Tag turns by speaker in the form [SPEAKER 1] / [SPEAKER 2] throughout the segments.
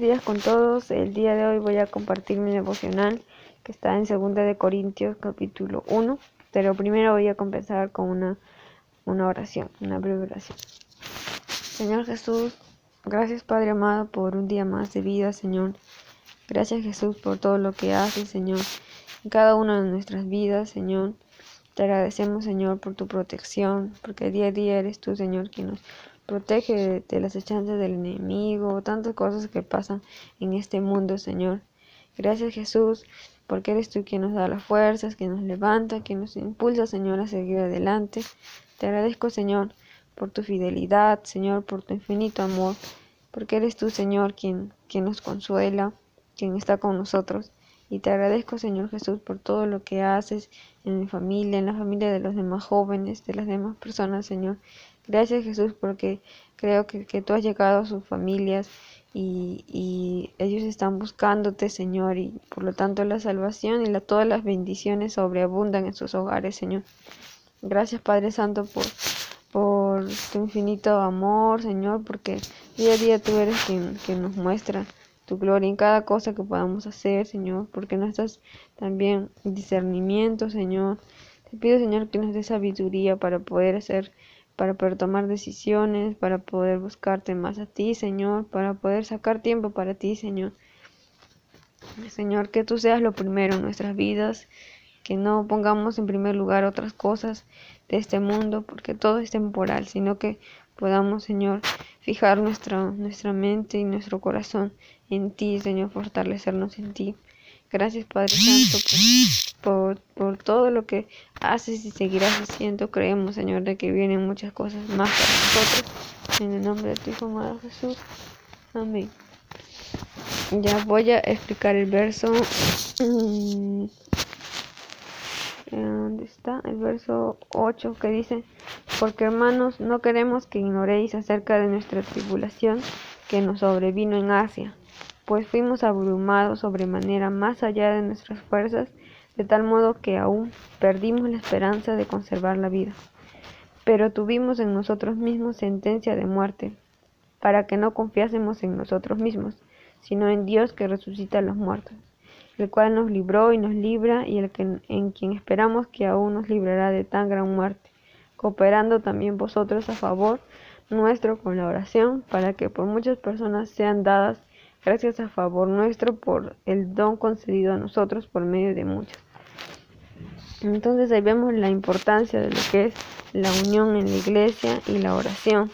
[SPEAKER 1] días con todos. El día de hoy voy a compartir mi devocional que está en 2 de Corintios capítulo 1, pero primero voy a comenzar con una, una oración, una breve oración. Señor Jesús, gracias Padre amado por un día más de vida, Señor. Gracias Jesús por todo lo que haces, Señor, en cada una de nuestras vidas, Señor. Te agradecemos, Señor, por tu protección, porque día a día eres tú, Señor, quien nos protege de, las echanzas del enemigo, tantas cosas que pasan en este mundo, Señor. Gracias, Jesús, porque eres tú quien nos da las fuerzas, quien nos levanta, quien nos impulsa, Señor, a seguir adelante. Te agradezco, Señor, por tu fidelidad, Señor, por tu infinito amor, porque eres tú, Señor, quien, quien nos consuela, quien está con nosotros. Y te agradezco, Señor Jesús, por todo lo que haces en mi familia, en la familia de los demás jóvenes, de las demás personas, Señor. Gracias, Jesús, porque creo que, tú has llegado a sus familias y, y, ellos están buscándote, Señor, y por lo tanto la salvación y la, todas las bendiciones sobreabundan en sus hogares, Señor. Gracias, Padre Santo, por, por tu infinito amor, Señor, porque día a día tú eres quien, quien nos muestra tu gloria en cada cosa que podamos hacer, Señor, porque nos das también discernimiento, Señor. Te pido, Señor, que nos dé sabiduría para poder hacer, para poder tomar decisiones, para poder buscarte más a ti, Señor, para poder sacar tiempo para ti, Señor. Señor, que tú seas lo primero en nuestras vidas, que no pongamos en primer lugar otras cosas de este mundo, porque todo es temporal, sino que podamos, Señor, fijar nuestra, nuestra mente y nuestro corazón en ti, Señor, fortalecernos en ti. Gracias, Padre Santo, por, por, todo lo que haces y seguirás haciendo. Creemos, Señor, de que vienen muchas cosas más para nosotros. En el nombre de tu Hijo amado Jesús. Amén. Ya voy a explicar el verso. Mm, ¿Dónde está? El verso 8 que dice, porque hermanos, no queremos que ignoréis acerca de nuestra tribulación que nos sobrevino en Asia, pues fuimos abrumados sobremanera más allá de nuestras fuerzas, de tal modo que aún perdimos la esperanza de conservar la vida. Pero tuvimos en nosotros mismos sentencia de muerte, para que no confiásemos en nosotros mismos, sino en Dios que resucita a los muertos el cual nos libró y nos libra, y el que, en quien esperamos que aún nos librará de tan gran muerte, cooperando también vosotros a favor nuestro con la oración, para que por muchas personas sean dadas gracias a favor nuestro por el don concedido a nosotros por medio de muchos. Entonces ahí vemos la importancia de lo que es la unión en la iglesia y la oración,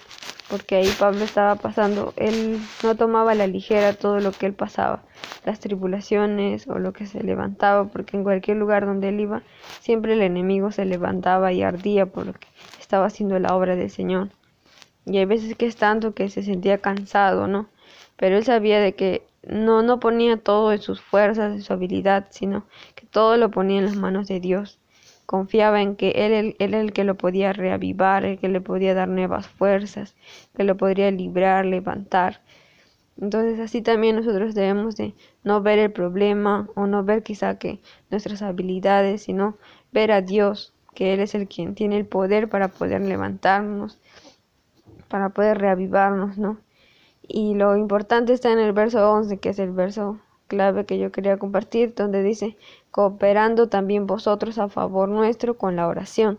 [SPEAKER 1] porque ahí Pablo estaba pasando, él no tomaba la ligera todo lo que él pasaba, las tribulaciones o lo que se levantaba, porque en cualquier lugar donde él iba, siempre el enemigo se levantaba y ardía por lo que estaba haciendo la obra del Señor. Y hay veces que es tanto que se sentía cansado, ¿no? Pero él sabía de que no, no ponía todo en sus fuerzas, en su habilidad, sino que todo lo ponía en las manos de Dios. Confiaba en que él, él, él el que lo podía reavivar, el que le podía dar nuevas fuerzas, que lo podría librar, levantar. Entonces así también nosotros debemos de no ver el problema o no ver quizá que nuestras habilidades, sino ver a Dios, que Él es el quien tiene el poder para poder levantarnos, para poder reavivarnos, ¿no? Y lo importante está en el verso 11, que es el verso clave que yo quería compartir, donde dice, cooperando también vosotros a favor nuestro con la oración,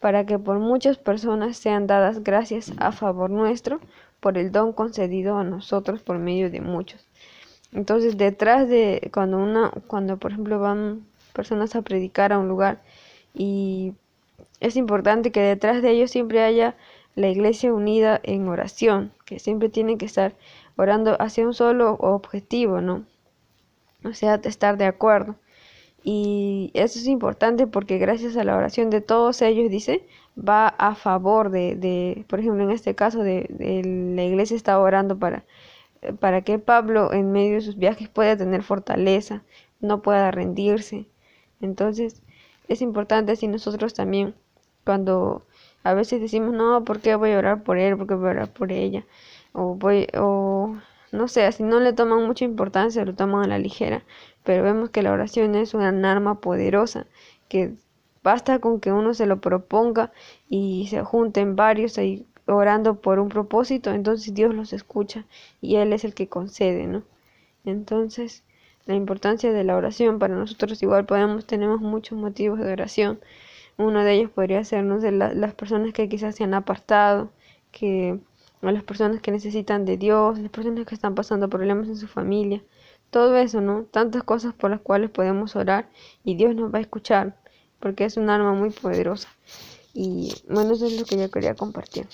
[SPEAKER 1] para que por muchas personas sean dadas gracias a favor nuestro por el don concedido a nosotros por medio de muchos. Entonces, detrás de cuando una cuando por ejemplo van personas a predicar a un lugar y es importante que detrás de ellos siempre haya la iglesia unida en oración, que siempre tienen que estar orando hacia un solo objetivo, ¿no? O sea, estar de acuerdo. Y eso es importante porque gracias a la oración de todos ellos, dice, va a favor de, de por ejemplo, en este caso, de, de, la iglesia está orando para, para que Pablo en medio de sus viajes pueda tener fortaleza, no pueda rendirse. Entonces, es importante si nosotros también, cuando a veces decimos, no, ¿por qué voy a orar por él? ¿Por qué voy a orar por ella? O voy, o no sé, así no le toman mucha importancia, lo toman a la ligera, pero vemos que la oración es una arma poderosa que Basta con que uno se lo proponga y se junten varios ahí orando por un propósito, entonces Dios los escucha y Él es el que concede, ¿no? Entonces, la importancia de la oración para nosotros igual podemos tenemos muchos motivos de oración. Uno de ellos podría ser de las personas que quizás se han apartado, que a las personas que necesitan de Dios, las personas que están pasando problemas en su familia, todo eso, ¿no? Tantas cosas por las cuales podemos orar y Dios nos va a escuchar, porque es un arma muy poderosa. Y bueno, eso es lo que yo quería compartir.